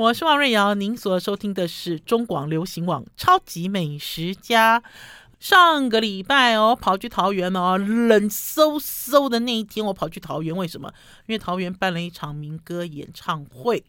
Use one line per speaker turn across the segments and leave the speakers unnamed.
我是王瑞瑶，您所收听的是中广流行网《超级美食家》。上个礼拜哦，跑去桃园哦，冷飕飕的那一天，我跑去桃园，为什么？因为桃园办了一场民歌演唱会，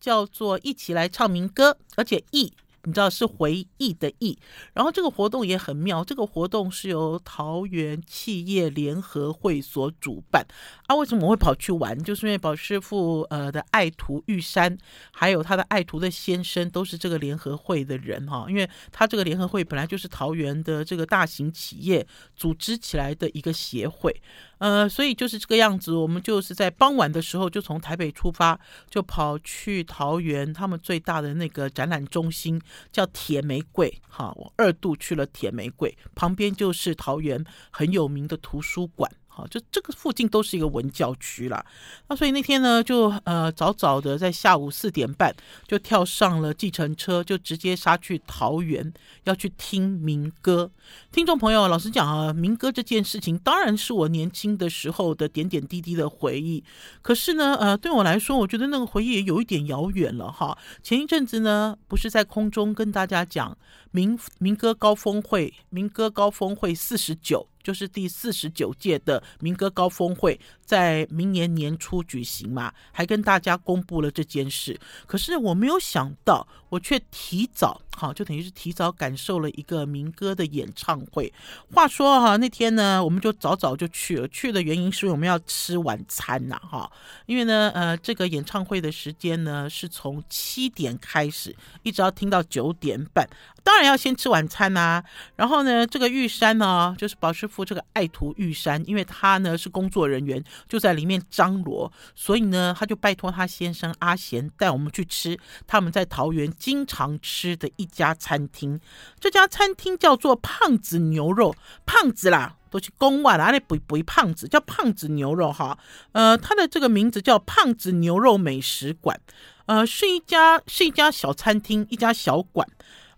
叫做“一起来唱民歌”，而且“一”。你知道是回忆的忆，然后这个活动也很妙。这个活动是由桃园企业联合会所主办啊。为什么我会跑去玩？就是因为宝师傅呃的爱徒玉山，还有他的爱徒的先生都是这个联合会的人哈。因为他这个联合会本来就是桃园的这个大型企业组织起来的一个协会。呃，所以就是这个样子。我们就是在傍晚的时候就从台北出发，就跑去桃园他们最大的那个展览中心，叫铁玫瑰。哈，我二度去了铁玫瑰，旁边就是桃园很有名的图书馆。哦就这个附近都是一个文教区啦，那所以那天呢，就呃早早的在下午四点半就跳上了计程车，就直接杀去桃园，要去听民歌。听众朋友，老实讲啊，民歌这件事情当然是我年轻的时候的点点滴滴的回忆。可是呢，呃，对我来说，我觉得那个回忆也有一点遥远了哈。前一阵子呢，不是在空中跟大家讲民民歌高峰会，民歌高峰会四十九。就是第四十九届的民歌高峰会，在明年年初举行嘛，还跟大家公布了这件事。可是我没有想到，我却提早，好，就等于是提早感受了一个民歌的演唱会。话说哈，那天呢，我们就早早就去了，去的原因是我们要吃晚餐呐，哈，因为呢，呃，这个演唱会的时间呢是从七点开始，一直要听到九点半。当然要先吃晚餐呐、然后呢，这个玉山呢，就是宝师傅这个爱徒玉山，因为他呢是工作人员，就在里面张罗，所以呢，他就拜托他先生阿贤带我们去吃他们在桃园经常吃的一家餐厅。这家餐厅叫做胖子牛肉，胖子啦，都去公外哪里不不胖子，叫胖子牛肉哈。呃，他的这个名字叫胖子牛肉美食馆，呃，是一家是一家小餐厅，一家小馆。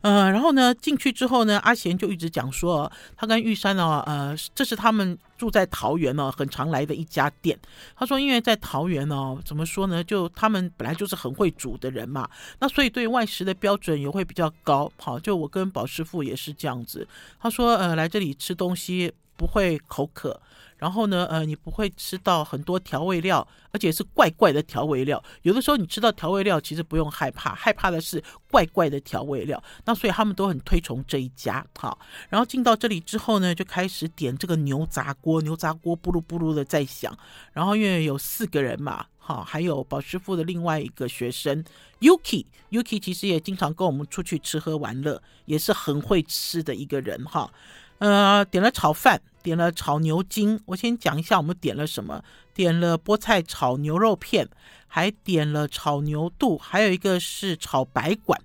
呃，然后呢，进去之后呢，阿贤就一直讲说，他跟玉山呢，呃，这是他们住在桃园呢，很常来的一家店。他说，因为在桃园呢，怎么说呢，就他们本来就是很会煮的人嘛，那所以对外食的标准也会比较高。好，就我跟宝师傅也是这样子。他说，呃，来这里吃东西不会口渴。然后呢，呃，你不会吃到很多调味料，而且是怪怪的调味料。有的时候你吃到调味料，其实不用害怕，害怕的是怪怪的调味料。那所以他们都很推崇这一家。好，然后进到这里之后呢，就开始点这个牛杂锅，牛杂锅咕噜咕噜的在响。然后因为有四个人嘛，好，还有宝师傅的另外一个学生 Yuki，Yuki 其实也经常跟我们出去吃喝玩乐，也是很会吃的一个人哈。呃，点了炒饭，点了炒牛筋。我先讲一下我们点了什么，点了菠菜炒牛肉片，还点了炒牛肚，还有一个是炒白管。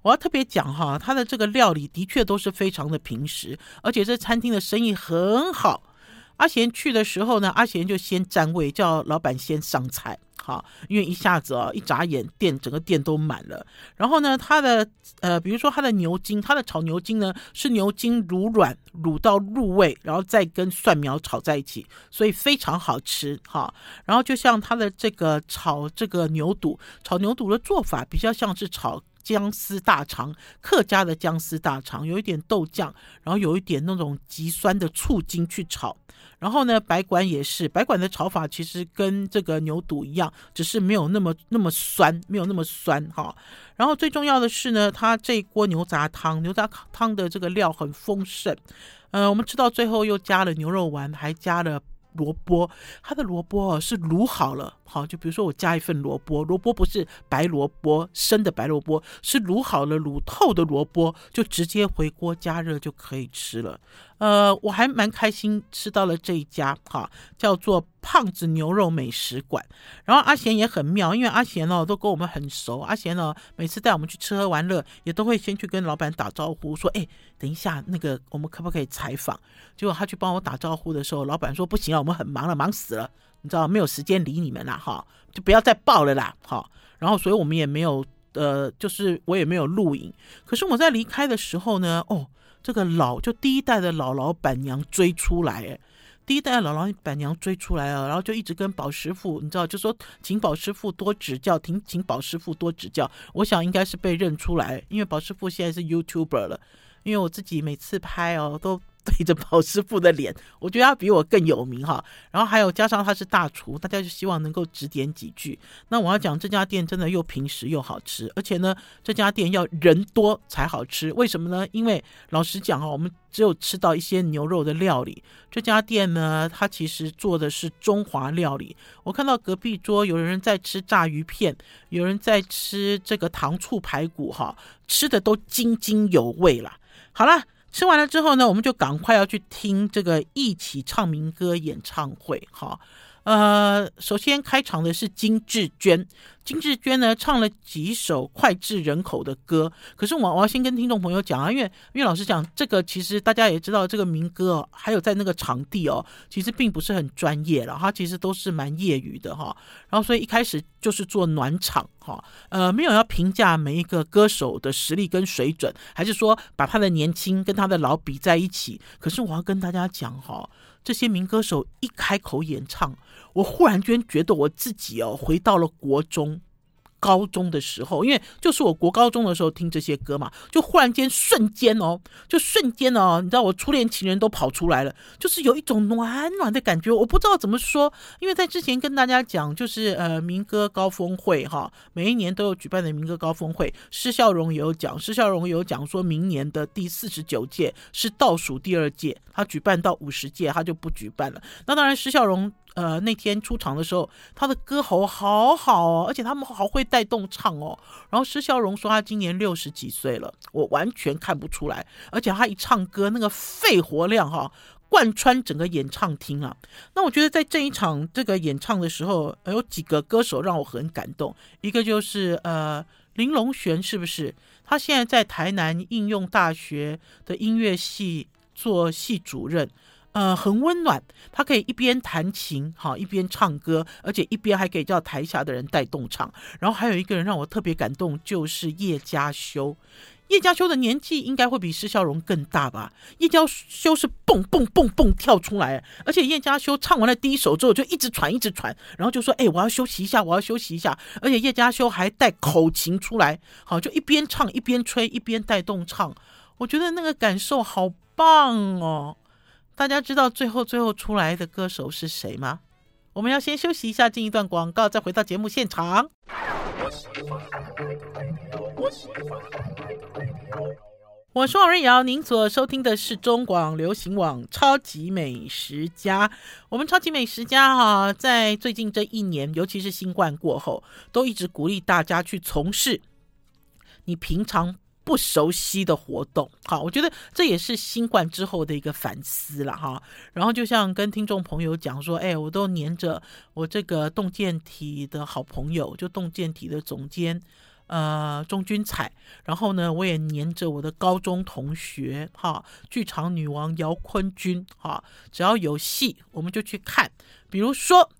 我要特别讲哈，他的这个料理的确都是非常的平实，而且这餐厅的生意很好。阿贤去的时候呢，阿贤就先占位，叫老板先上菜。好，因为一下子哦，一眨眼店整个店都满了。然后呢，它的呃，比如说它的牛筋，它的炒牛筋呢是牛筋卤软，卤到入味，然后再跟蒜苗炒在一起，所以非常好吃哈。然后就像它的这个炒这个牛肚，炒牛肚的做法比较像是炒姜丝大肠，客家的姜丝大肠，有一点豆酱，然后有一点那种极酸的醋精去炒。然后呢，白管也是，白管的炒法其实跟这个牛肚一样，只是没有那么那么酸，没有那么酸哈。然后最重要的是呢，它这一锅牛杂汤，牛杂汤的这个料很丰盛，呃，我们吃到最后又加了牛肉丸，还加了。萝卜，它的萝卜是卤好了，好，就比如说我加一份萝卜，萝卜不是白萝卜，生的白萝卜，是卤好了、卤透的萝卜，就直接回锅加热就可以吃了。呃，我还蛮开心吃到了这一家，哈，叫做胖子牛肉美食馆。然后阿贤也很妙，因为阿贤哦都跟我们很熟，阿贤呢每次带我们去吃喝玩乐，也都会先去跟老板打招呼，说，哎，等一下那个我们可不可以采访？结果他去帮我打招呼的时候，老板说不行啊，我们很忙了，忙死了，你知道没有时间理你们了，哈，就不要再报了啦，哈。然后所以我们也没有，呃，就是我也没有录影。可是我在离开的时候呢，哦。这个老就第一代的老老板娘追出来，哎，第一代的老老板娘追出来了，然后就一直跟宝师傅，你知道，就说请宝师傅多指教，请请宝师傅多指教。我想应该是被认出来，因为宝师傅现在是 YouTuber 了。因为我自己每次拍哦，都。对着宝师傅的脸，我觉得他比我更有名哈。然后还有加上他是大厨，大家就希望能够指点几句。那我要讲这家店真的又平实又好吃，而且呢，这家店要人多才好吃。为什么呢？因为老实讲哈，我们只有吃到一些牛肉的料理。这家店呢，它其实做的是中华料理。我看到隔壁桌有人在吃炸鱼片，有人在吃这个糖醋排骨哈，吃的都津津有味了。好了。吃完了之后呢，我们就赶快要去听这个一起唱民歌演唱会，哈。呃，首先开场的是金志娟，金志娟呢唱了几首脍炙人口的歌。可是我我要先跟听众朋友讲啊，因为因为老实讲，这个其实大家也知道，这个民歌哦，还有在那个场地哦，其实并不是很专业了，他其实都是蛮业余的哈。然后所以一开始就是做暖场哈，呃，没有要评价每一个歌手的实力跟水准，还是说把他的年轻跟他的老比在一起。可是我要跟大家讲哈。这些民歌手一开口演唱，我忽然间觉得我自己哦，回到了国中。高中的时候，因为就是我国高中的时候听这些歌嘛，就忽然间瞬间哦，就瞬间哦，你知道我初恋情人都跑出来了，就是有一种暖暖的感觉，我不知道怎么说，因为在之前跟大家讲，就是呃民歌高峰会哈，每一年都有举办的民歌高峰会，施孝荣也有讲，施孝荣有讲说明年的第四十九届是倒数第二届，他举办到五十届他就不举办了，那当然施孝荣。呃，那天出场的时候，他的歌喉好好哦，而且他们好会带动唱哦。然后施孝荣说他今年六十几岁了，我完全看不出来。而且他一唱歌，那个肺活量哈、贯穿整个演唱厅啊。那我觉得在这一场这个演唱的时候，有几个歌手让我很感动。一个就是呃林隆璇，是不是？他现在在台南应用大学的音乐系做系主任。呃，很温暖，他可以一边弹琴，哈，一边唱歌，而且一边还可以叫台下的人带动唱。然后还有一个人让我特别感动，就是叶佳修。叶佳修的年纪应该会比施孝荣更大吧？叶佳修是蹦蹦蹦蹦跳出来，而且叶佳修唱完了第一首之后就一直喘，一直喘，然后就说：“哎，我要休息一下，我要休息一下。”而且叶佳修还带口琴出来，好，就一边唱一边吹，一边带动唱。我觉得那个感受好棒哦。大家知道最后最后出来的歌手是谁吗？我们要先休息一下，进一段广告，再回到节目现场。我是王瑞瑶，您所收听的是中广流行网《超级美食家》。我们《超级美食家》哈，在最近这一年，尤其是新冠过后，都一直鼓励大家去从事你平常。不熟悉的活动，好，我觉得这也是新冠之后的一个反思了哈。然后就像跟听众朋友讲说，哎，我都黏着我这个动健体的好朋友，就动健体的总监，呃，钟君彩。然后呢，我也黏着我的高中同学，哈，剧场女王姚坤君，哈，只要有戏我们就去看，比如说。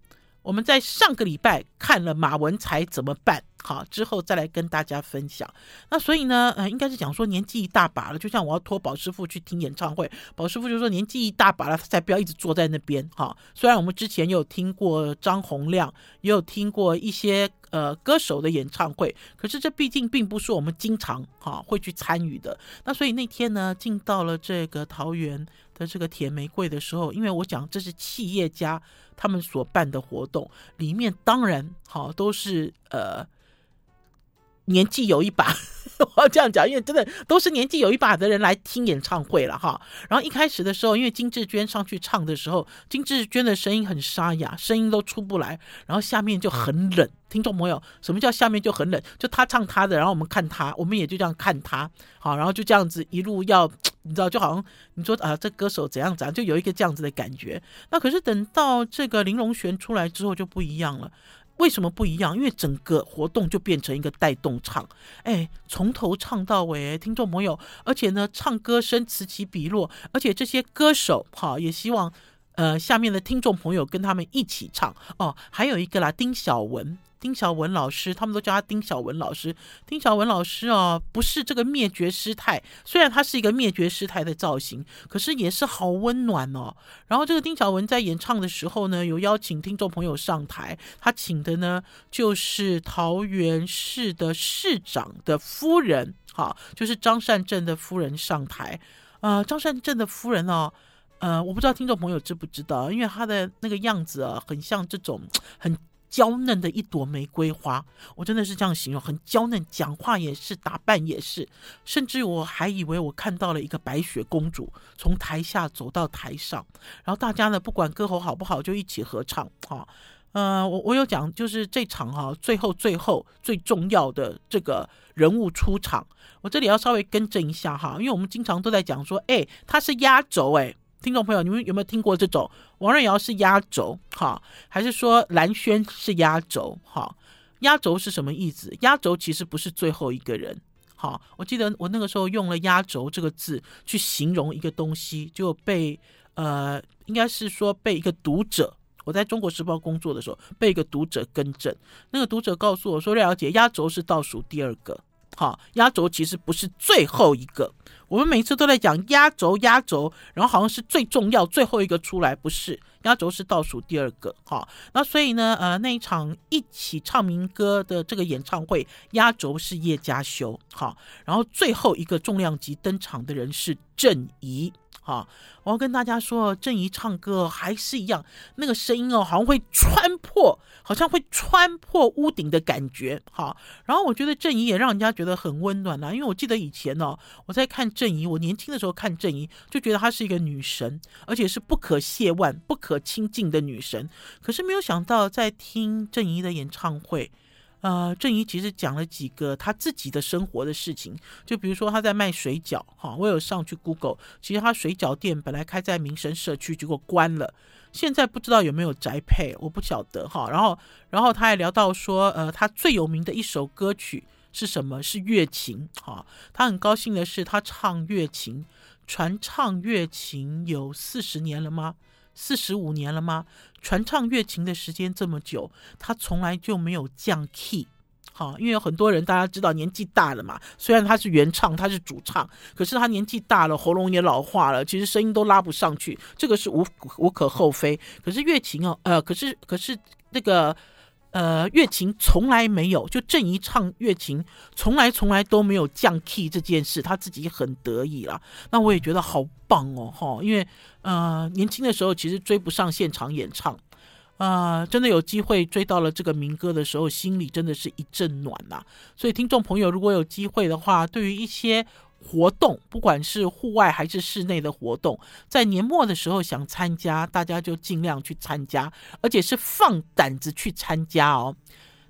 我们在上个礼拜看了马文才怎么办？好，之后再来跟大家分享。那所以呢，呃，应该是讲说年纪一大把了，就像我要托宝师傅去听演唱会，宝师傅就说年纪一大把了，他才不要一直坐在那边。哈，虽然我们之前有听过张洪量，也有听过一些呃歌手的演唱会，可是这毕竟并不是我们经常哈会去参与的。那所以那天呢，进到了这个桃园的这个铁玫瑰的时候，因为我讲这是企业家。他们所办的活动里面，当然好都是呃年纪有一把，我要这样讲，因为真的都是年纪有一把的人来听演唱会了哈。然后一开始的时候，因为金志娟上去唱的时候，金志娟的声音很沙哑，声音都出不来，然后下面就很冷。听众朋友，什么叫下面就很冷？就他唱他的，然后我们看他，我们也就这样看他，好，然后就这样子一路要。你知道，就好像你说啊，这歌手怎样怎样，就有一个这样子的感觉。那可是等到这个林隆璇出来之后就不一样了。为什么不一样？因为整个活动就变成一个带动唱，哎，从头唱到尾，听众朋友，而且呢，唱歌声此起彼落，而且这些歌手哈也希望呃下面的听众朋友跟他们一起唱哦。还有一个啦，丁小文。丁晓文老师，他们都叫他丁晓文老师。丁晓文老师哦，不是这个灭绝师太，虽然他是一个灭绝师太的造型，可是也是好温暖哦。然后这个丁晓文在演唱的时候呢，有邀请听众朋友上台，他请的呢就是桃园市的市长的夫人，好，就是张善政的夫人上台。呃，张善政的夫人哦。呃，我不知道听众朋友知不知道，因为她的那个样子啊，很像这种很娇嫩的一朵玫瑰花，我真的是这样形容，很娇嫩，讲话也是，打扮也是，甚至我还以为我看到了一个白雪公主从台下走到台上，然后大家呢，不管歌喉好不好，就一起合唱。哈、嗯，我我有讲，就是这场哈、最后最后最重要的这个人物出场，我这里要稍微更正一下哈，因为我们经常都在讲说，哎，他是压轴，哎。听众朋友，你们有没有听过这种王瑞瑶是压轴？哈，还是说蓝轩是压轴？哈，压轴是什么意思？压轴其实不是最后一个人。好，我记得我那个时候用了“压轴”这个字去形容一个东西，就被呃，应该是说被一个读者，我在中国时报工作的时候被一个读者更正。那个读者告诉我说：“瑞瑶姐，压轴是倒数第二个。”好，压轴其实不是最后一个。我们每次都在讲压轴，压轴，然后好像是最重要最后一个出来，不是，压轴是倒数第二个。哈，那所以呢，呃，那一场一起唱民歌的这个演唱会，压轴是叶佳修。哈，然后最后一个重量级登场的人是郑怡。好，我要跟大家说，郑怡唱歌还是一样，那个声音哦，好像会穿破，好像会穿破屋顶的感觉。好，然后我觉得郑怡也让人家觉得很温暖啊，因为我记得以前哦，我在看郑怡，我年轻的时候看郑怡，就觉得她是一个女神，而且是不可亵玩、不可亲近的女神。可是没有想到，在听郑怡的演唱会。呃，郑怡其实讲了几个他自己的生活的事情，就比如说他在卖水饺，哈，我有上去 Google，其实他水饺店本来开在民生社区，结果关了，现在不知道有没有宅配，我不晓得哈。然后，然后他还聊到说，呃，他最有名的一首歌曲是什么？是《月琴》哈。他很高兴的是，他唱《月琴》，传唱《月琴》有四十年了吗？四十五年了吗？传唱乐琴的时间这么久，他从来就没有降 key。好，因为有很多人大家知道年纪大了嘛，虽然他是原唱，他是主唱，可是他年纪大了，喉咙也老化了，其实声音都拉不上去，这个是无无可厚非。可是乐琴哦，呃，可是可是那个。呃，月琴从来没有，就郑怡唱月琴，从来从来都没有降 key 这件事，他自己很得意啦。那我也觉得好棒哦，哈，因为呃，年轻的时候其实追不上现场演唱，呃，真的有机会追到了这个民歌的时候，心里真的是一阵暖呐。所以听众朋友，如果有机会的话，对于一些。活动，不管是户外还是室内的活动，在年末的时候想参加，大家就尽量去参加，而且是放胆子去参加哦。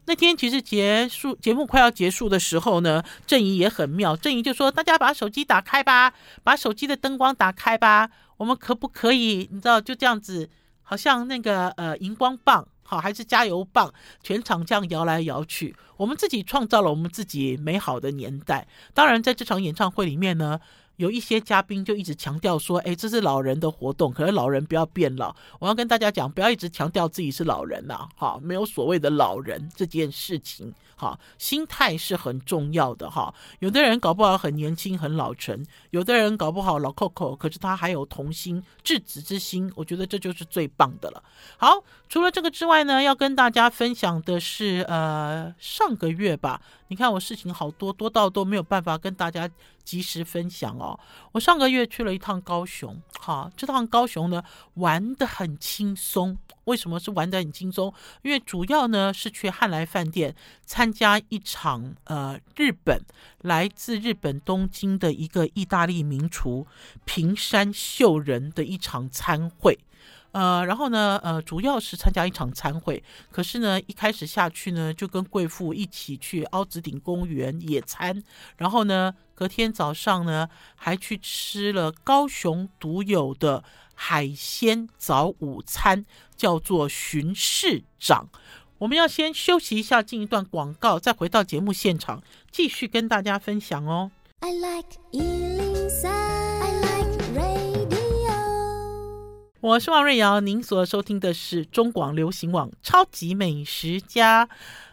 那天其实结束节目快要结束的时候呢，郑怡也很妙，郑怡就说：“大家把手机打开吧，把手机的灯光打开吧，我们可不可以？你知道，就这样子，好像那个呃荧光棒。”好，还是加油棒，全场这样摇来摇去，我们自己创造了我们自己美好的年代。当然，在这场演唱会里面呢，有一些嘉宾就一直强调说：“哎，这是老人的活动，可是老人不要变老。”我要跟大家讲，不要一直强调自己是老人呐，哈，没有所谓的老人这件事情。哈，心态是很重要的哈。有的人搞不好很年轻很老成，有的人搞不好老扣扣，可是他还有童心稚子之心，我觉得这就是最棒的了。好，除了这个之外呢，要跟大家分享的是，呃，上个月吧，你看我事情好多，多到都没有办法跟大家及时分享哦。我上个月去了一趟高雄，哈，这趟高雄呢玩得很轻松。为什么是玩得很轻松？因为主要呢是去汉来饭店参加一场呃日本来自日本东京的一个意大利名厨平山秀人的一场餐会，呃，然后呢呃主要是参加一场餐会，可是呢一开始下去呢就跟贵妇一起去凹子顶公园野餐，然后呢隔天早上呢还去吃了高雄独有的。海鲜早午餐叫做巡市长，我们要先休息一下，进一段广告，再回到节目现场，继续跟大家分享哦。I like 我是王瑞瑶，您所收听的是中广流行网《超级美食家》。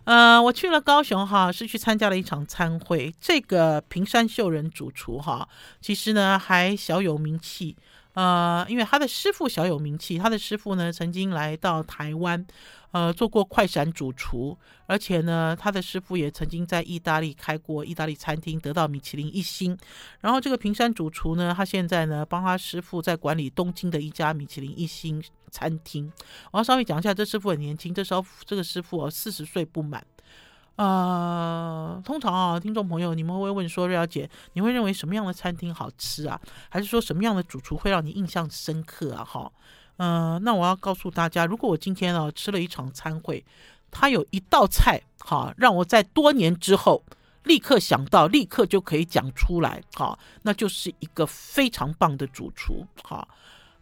呃，我去了高雄哈，是去参加了一场餐会。这个平山秀人主厨哈，其实呢还小有名气。呃，因为他的师傅小有名气，他的师傅呢曾经来到台湾，呃，做过快闪主厨，而且呢，他的师傅也曾经在意大利开过意大利餐厅，得到米其林一星。然后这个平山主厨呢，他现在呢帮他师傅在管理东京的一家米其林一星餐厅。我要稍微讲一下，这师傅很年轻，这时候这个师傅哦四十岁不满。呃，通常啊，听众朋友，你们会问说，瑞瑶姐，你会认为什么样的餐厅好吃啊？还是说什么样的主厨会让你印象深刻啊？哈，嗯，那我要告诉大家，如果我今天啊吃了一场餐会，他有一道菜，哈，让我在多年之后立刻想到，立刻就可以讲出来，哈，那就是一个非常棒的主厨，哈，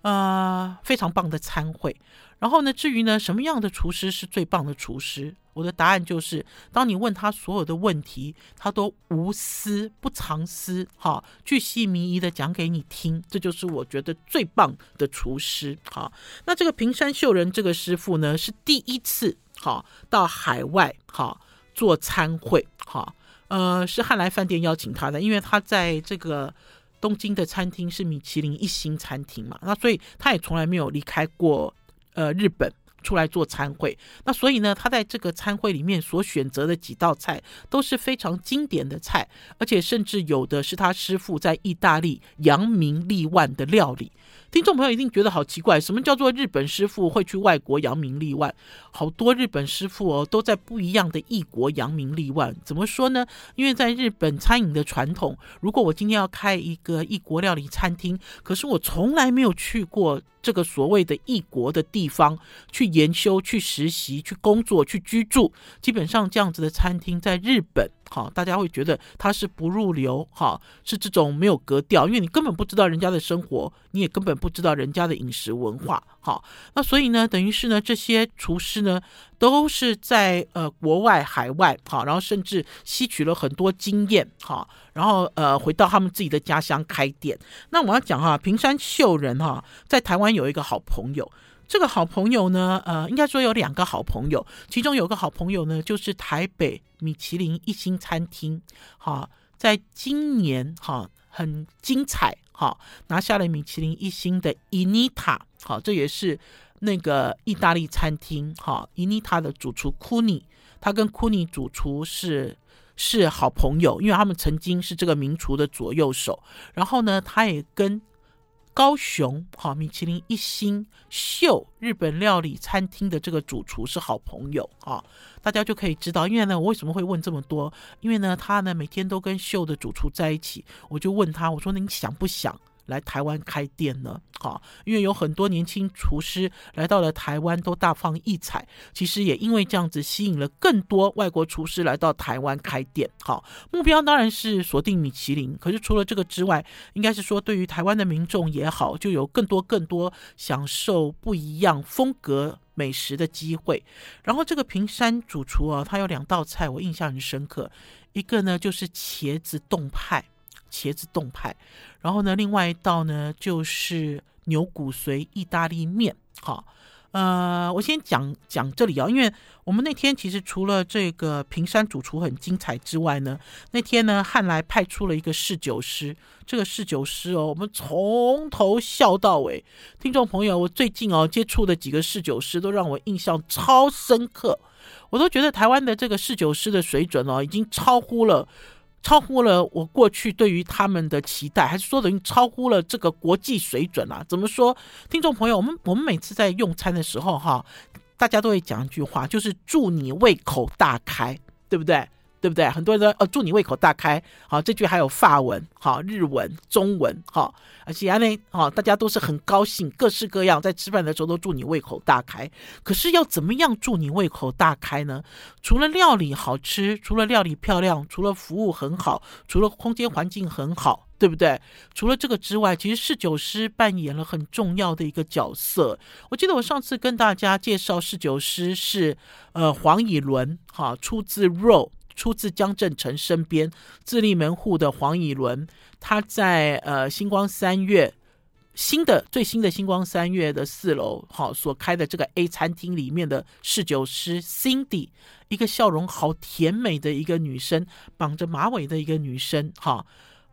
呃，非常棒的餐会。然后呢，至于呢，什么样的厨师是最棒的厨师？我的答案就是，当你问他所有的问题，他都无私不藏私，哈，巨细靡遗的讲给你听，这就是我觉得最棒的厨师。哈，那这个平山秀人这个师傅呢，是第一次哈到海外哈做餐会，哈，呃，是汉来饭店邀请他的，因为他在这个东京的餐厅是米其林一星餐厅嘛，那所以他也从来没有离开过。呃，日本出来做餐会，那所以呢，他在这个餐会里面所选择的几道菜都是非常经典的菜，而且甚至有的是他师傅在意大利扬名立万的料理。听众朋友一定觉得好奇怪，什么叫做日本师傅会去外国扬名立万？好多日本师傅哦，都在不一样的异国扬名立万。怎么说呢？因为在日本餐饮的传统，如果我今天要开一个异国料理餐厅，可是我从来没有去过这个所谓的异国的地方去研修、去实习、去工作、去居住，基本上这样子的餐厅在日本。好，大家会觉得它是不入流，哈，是这种没有格调，因为你根本不知道人家的生活，你也根本不知道人家的饮食文化，好，那所以呢，等于是呢，这些厨师呢，都是在呃国外、海外，好，然后甚至吸取了很多经验，哈，然后呃回到他们自己的家乡开店。那我要讲哈，平山秀人哈，在台湾有一个好朋友。这个好朋友呢，呃，应该说有两个好朋友，其中有个好朋友呢，就是台北米其林一星餐厅，哈，在今年哈很精彩，哈拿下了米其林一星的伊妮塔，好，这也是那个意大利餐厅，哈，伊妮塔的主厨库尼，他跟库尼主厨是是好朋友，因为他们曾经是这个名厨的左右手，然后呢，他也跟。高雄哈，米其林一星秀日本料理餐厅的这个主厨是好朋友啊，大家就可以知道，因为呢，我为什么会问这么多？因为呢，他呢每天都跟秀的主厨在一起，我就问他，我说你想不想？来台湾开店呢？好，因为有很多年轻厨师来到了台湾，都大放异彩。其实也因为这样子，吸引了更多外国厨师来到台湾开店。好，目标当然是锁定米其林。可是除了这个之外，应该是说对于台湾的民众也好，就有更多更多享受不一样风格美食的机会。然后这个平山主厨啊，他有两道菜我印象很深刻，一个呢就是茄子冻派。茄子冻派，然后呢，另外一道呢就是牛骨髓意大利面。好，呃，我先讲讲这里啊，因为我们那天其实除了这个平山主厨很精彩之外呢，那天呢汉来派出了一个侍酒师，这个侍酒师哦，我们从头笑到尾。听众朋友，我最近哦接触的几个侍酒师都让我印象超深刻，我都觉得台湾的这个侍酒师的水准哦，已经超乎了。超乎了我过去对于他们的期待，还是说等于超乎了这个国际水准啊？怎么说？听众朋友，我们我们每次在用餐的时候，哈，大家都会讲一句话，就是祝你胃口大开，对不对？对不对？很多人说，呃，祝你胃口大开。好，这句还有法文、好日文、中文，好，而且呢，好，大家都是很高兴，各式各样，在吃饭的时候都祝你胃口大开。可是要怎么样祝你胃口大开呢？除了料理好吃，除了料理漂亮，除了服务很好，除了空间环境很好，对不对？除了这个之外，其实侍酒师扮演了很重要的一个角色。我记得我上次跟大家介绍侍酒师是呃黄以伦，哈，出自 RO。出自江振诚身边自立门户的黄以伦，他在呃星光三月新的最新的星光三月的四楼，好所开的这个 A 餐厅里面的侍酒师 Cindy，一个笑容好甜美的一个女生，绑着马尾的一个女生，哈，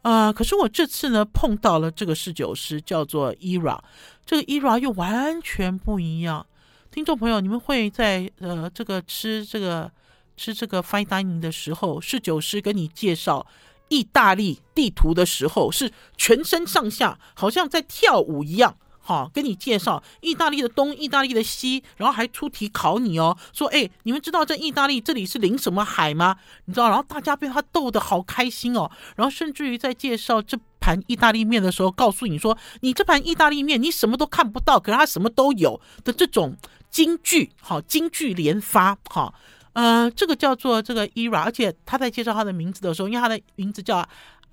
啊，可是我这次呢碰到了这个侍酒师叫做 Era，这个 Era 又完全不一样。听众朋友，你们会在呃这个吃这个吃这个 fine dining 的时候，侍酒师跟你介绍。意大利地图的时候，是全身上下好像在跳舞一样，哈，跟你介绍意大利的东、意大利的西，然后还出题考你哦，说，哎，你们知道这意大利这里是临什么海吗？你知道，然后大家被他逗得好开心哦，然后甚至于在介绍这盘意大利面的时候，告诉你说，你这盘意大利面你什么都看不到，可是它什么都有的这种金句，好，金句连发，哈。呃，这个叫做这个 Era，而且他在介绍他的名字的时候，因为他的名字叫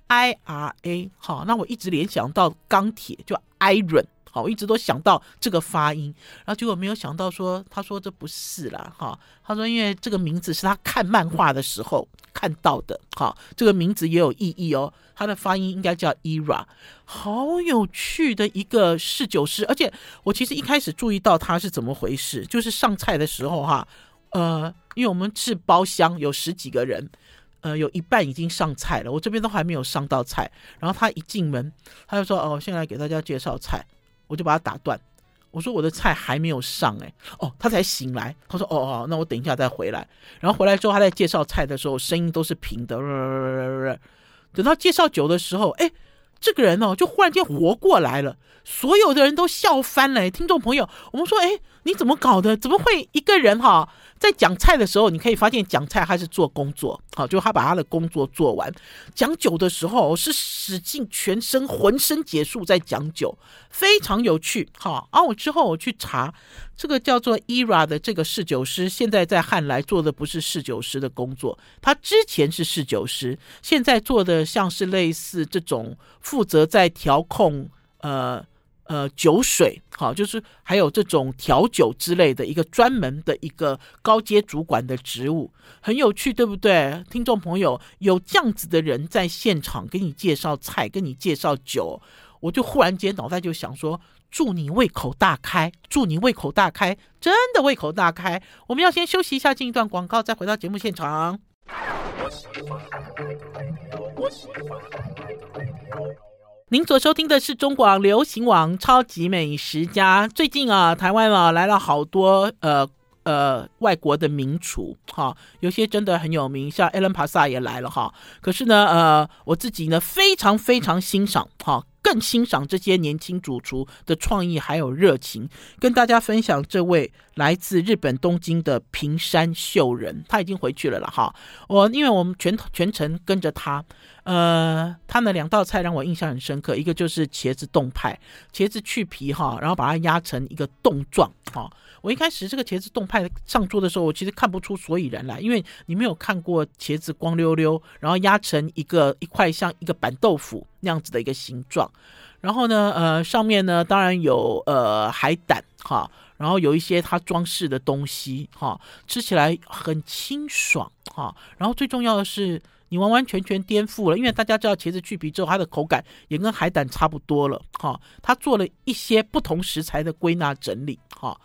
IRA，好，那我一直联想到钢铁，就 Iron，好，我一直都想到这个发音，然后结果没有想到说，他说这不是啦，哈，他说因为这个名字是他看漫画的时候看到的，好，这个名字也有意义哦，他的发音应该叫 Era，好有趣的一个侍酒师，而且我其实一开始注意到他是怎么回事，就是上菜的时候哈。呃，因为我们是包厢，有十几个人，呃，有一半已经上菜了，我这边都还没有上到菜。然后他一进门，他就说：“哦，现在给大家介绍菜。”我就把他打断，我说：“我的菜还没有上。”哎，哦，他才醒来，他说：“哦哦，那我等一下再回来。”然后回来之后，他在介绍菜的时候，声音都是平的。等到介绍酒的时候，哎，这个人哦，就忽然间活过来了，所有的人都笑翻了。听众朋友，我们说：“哎，你怎么搞的？怎么会一个人哈？”在讲菜的时候，你可以发现讲菜他是做工作，好，就他把他的工作做完。讲酒的时候是使尽全身浑身解数在讲酒，非常有趣。好，然后我之后我去查这个叫做 Era 的这个侍酒师，现在在汉来做的不是侍酒师的工作，他之前是侍酒师，现在做的像是类似这种负责在调控，呃。呃，酒水好，就是还有这种调酒之类的一个专门的一个高阶主管的职务，很有趣，对不对？听众朋友，有这样子的人在现场给你介绍菜，跟你介绍酒，我就忽然间脑袋就想说，祝你胃口大开，祝你胃口大开，真的胃口大开。我们要先休息一下，进一段广告，再回到节目现场。您所收听的是中广流行网《超级美食家》。最近啊，台湾啊来了好多呃呃外国的名厨哈，有些真的很有名，像 Alan Passer 也来了哈。可是呢，呃，我自己呢非常非常欣赏哈。更欣赏这些年轻主厨的创意还有热情，跟大家分享这位来自日本东京的平山秀人，他已经回去了了哈。我因为我们全全程跟着他，呃，他的两道菜让我印象很深刻，一个就是茄子冻派，茄子去皮哈，然后把它压成一个冻状哈。我一开始这个茄子冻派上桌的时候，我其实看不出所以然来，因为你没有看过茄子光溜溜，然后压成一个一块像一个板豆腐那样子的一个形状。然后呢，呃，上面呢当然有呃海胆哈，然后有一些它装饰的东西哈，吃起来很清爽哈。然后最重要的是，你完完全全颠覆了，因为大家知道茄子去皮之后，它的口感也跟海胆差不多了哈。他做了一些不同食材的归纳整理哈。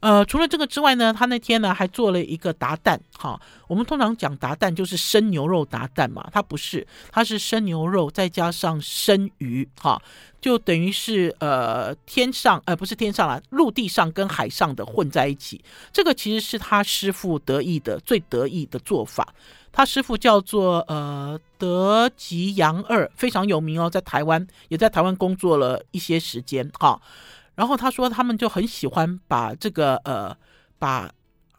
呃，除了这个之外呢，他那天呢还做了一个达旦，哈，我们通常讲达旦就是生牛肉达旦嘛，它不是，它是生牛肉再加上生鱼，哈，就等于是呃天上呃不是天上啦，陆地上跟海上的混在一起，这个其实是他师傅得意的最得意的做法，他师傅叫做呃德吉杨二，非常有名哦，在台湾也在台湾工作了一些时间，哈。然后他说，他们就很喜欢把这个呃，把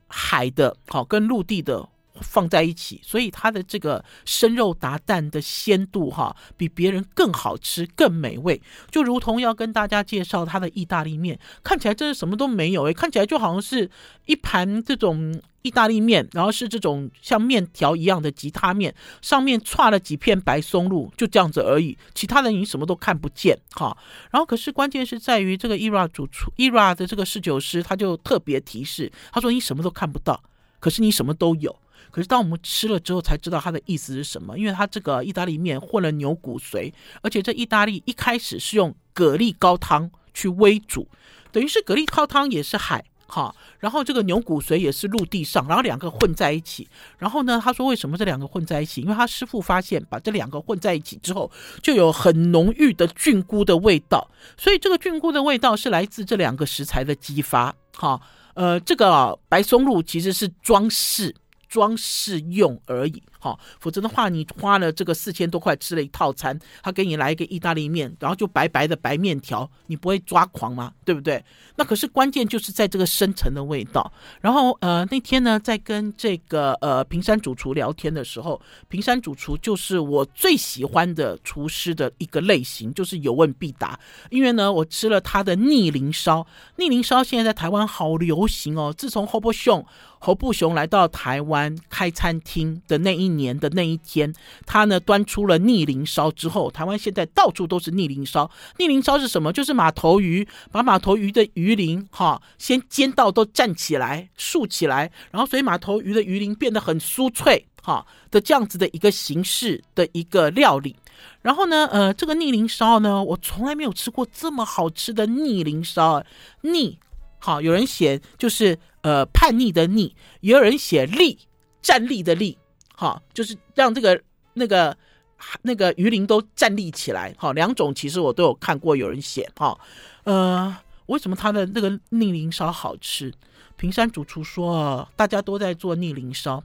海的好跟陆地的放在一起，所以他的这个生肉达蛋的鲜度哈，比别人更好吃、更美味。就如同要跟大家介绍他的意大利面，看起来真的什么都没有诶，看起来就好像是一盘这种。意大利面，然后是这种像面条一样的吉他面，上面串了几片白松露，就这样子而已。其他的你什么都看不见，哈。然后可是关键是在于这个 Era 主厨，Era 的这个侍酒师，他就特别提示，他说你什么都看不到，可是你什么都有。可是当我们吃了之后才知道它的意思是什么，因为它这个意大利面混了牛骨髓，而且这意大利一开始是用蛤蜊高汤去煨煮，等于是蛤蜊高汤也是海。好，然后这个牛骨髓也是陆地上，然后两个混在一起。然后呢，他说为什么这两个混在一起？因为他师傅发现，把这两个混在一起之后，就有很浓郁的菌菇的味道。所以这个菌菇的味道是来自这两个食材的激发。好，呃，这个，白松露其实是装饰。装饰用而已，好，否则的话，你花了这个四千多块吃了一套餐，他给你来一个意大利面，然后就白白的白面条，你不会抓狂吗？对不对？那可是关键就是在这个深层的味道。然后呃，那天呢，在跟这个呃平山主厨聊天的时候，平山主厨就是我最喜欢的厨师的一个类型，就是有问必答。因为呢，我吃了他的逆鳞烧，逆鳞烧现在在台湾好流行哦，自从 Hobo 熊。侯布雄来到台湾开餐厅的那一年的那一天，他呢端出了逆鳞烧之后，台湾现在到处都是逆鳞烧。逆鳞烧是什么？就是马头鱼，把马头鱼的鱼鳞哈先煎到都站起来、竖起来，然后所以马头鱼的鱼鳞变得很酥脆哈的这样子的一个形式的一个料理。然后呢，呃，这个逆鳞烧呢，我从来没有吃过这么好吃的逆鳞烧，逆。好，有人写就是呃叛逆的逆，也有人写立站立的立，好，就是让这个那个那个鱼鳞都站立起来。好，两种其实我都有看过，有人写哈，呃，为什么他的那个逆鳞烧好吃？平山主厨说，大家都在做逆鳞烧，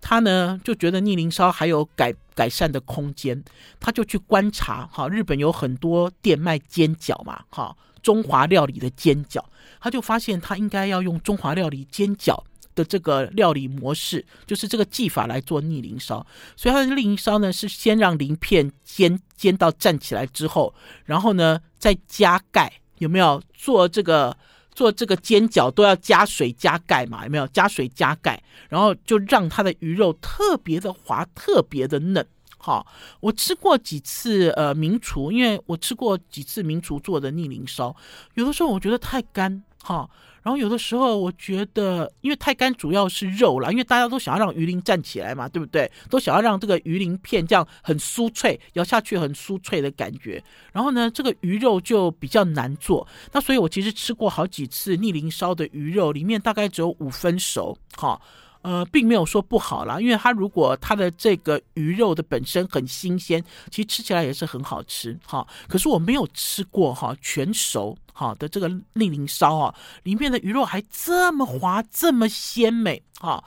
他呢就觉得逆鳞烧还有改改善的空间，他就去观察。哈，日本有很多店卖煎饺嘛，哈。中华料理的煎饺，他就发现他应该要用中华料理煎饺的这个料理模式，就是这个技法来做逆鳞烧。所以它的逆龄烧呢，是先让鳞片煎煎到站起来之后，然后呢再加盖，有没有做这个做这个煎饺都要加水加盖嘛？有没有加水加盖？然后就让它的鱼肉特别的滑，特别的嫩。好，我吃过几次呃名厨，因为我吃过几次名厨做的逆鳞烧，有的时候我觉得太干哈，然后有的时候我觉得因为太干主要是肉啦，因为大家都想要让鱼鳞站起来嘛，对不对？都想要让这个鱼鳞片这样很酥脆，咬下去很酥脆的感觉。然后呢，这个鱼肉就比较难做，那所以我其实吃过好几次逆鳞烧的鱼肉，里面大概只有五分熟，哈。呃，并没有说不好啦，因为它如果它的这个鱼肉的本身很新鲜，其实吃起来也是很好吃哈。可是我没有吃过哈全熟哈的这个逆龄烧哈，里面的鱼肉还这么滑，这么鲜美哈。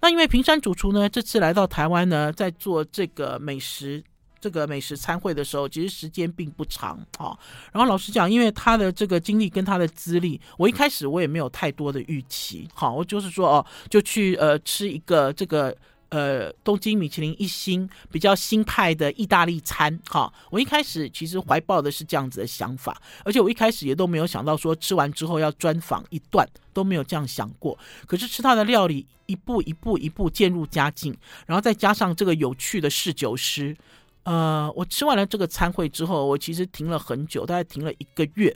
那因为平山主厨呢，这次来到台湾呢，在做这个美食。这个美食餐会的时候，其实时间并不长啊。然后老实讲，因为他的这个经历跟他的资历，我一开始我也没有太多的预期。好，我就是说哦，就去呃吃一个这个呃东京米其林一星比较新派的意大利餐。哈，我一开始其实怀抱的是这样子的想法，而且我一开始也都没有想到说吃完之后要专访一段，都没有这样想过。可是吃他的料理，一步一步一步渐入佳境，然后再加上这个有趣的侍酒师。呃，我吃完了这个餐会之后，我其实停了很久，大概停了一个月，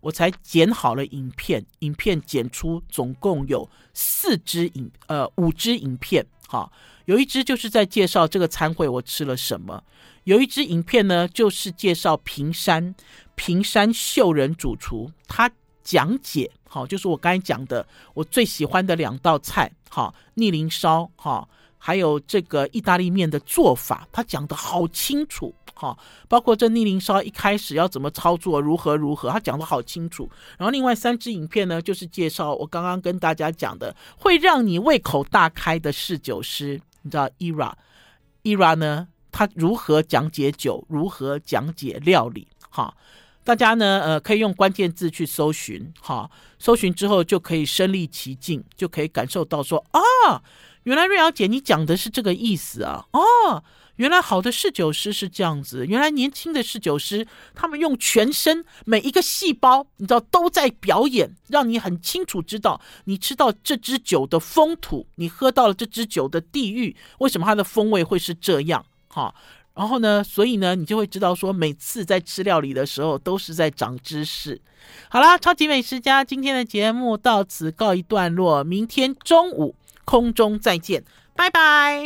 我才剪好了影片。影片剪出总共有四支影，呃，五支影片。哈，有一支就是在介绍这个餐会我吃了什么，有一支影片呢，就是介绍平山平山秀人主厨他讲解，好，就是我刚才讲的我最喜欢的两道菜，哈，逆鳞烧，哈。还有这个意大利面的做法，他讲得好清楚，哈，包括这逆龄烧一开始要怎么操作，如何如何，他讲得好清楚。然后另外三支影片呢，就是介绍我刚刚跟大家讲的，会让你胃口大开的侍酒师，你知道 Ira，Ira 呢，他如何讲解酒，如何讲解料理，哈，大家呢，呃，可以用关键字去搜寻，哈，搜寻之后就可以身临其境，就可以感受到说啊。原来瑞瑶姐，你讲的是这个意思啊！哦，原来好的侍酒师是这样子。原来年轻的侍酒师，他们用全身每一个细胞，你知道都在表演，让你很清楚知道，你吃到这支酒的风土，你喝到了这支酒的地域，为什么它的风味会是这样？哈，然后呢，所以呢，你就会知道说，每次在吃料理的时候，都是在长知识。好啦，超级美食家今天的节目到此告一段落，明天中午。空中再见，拜拜。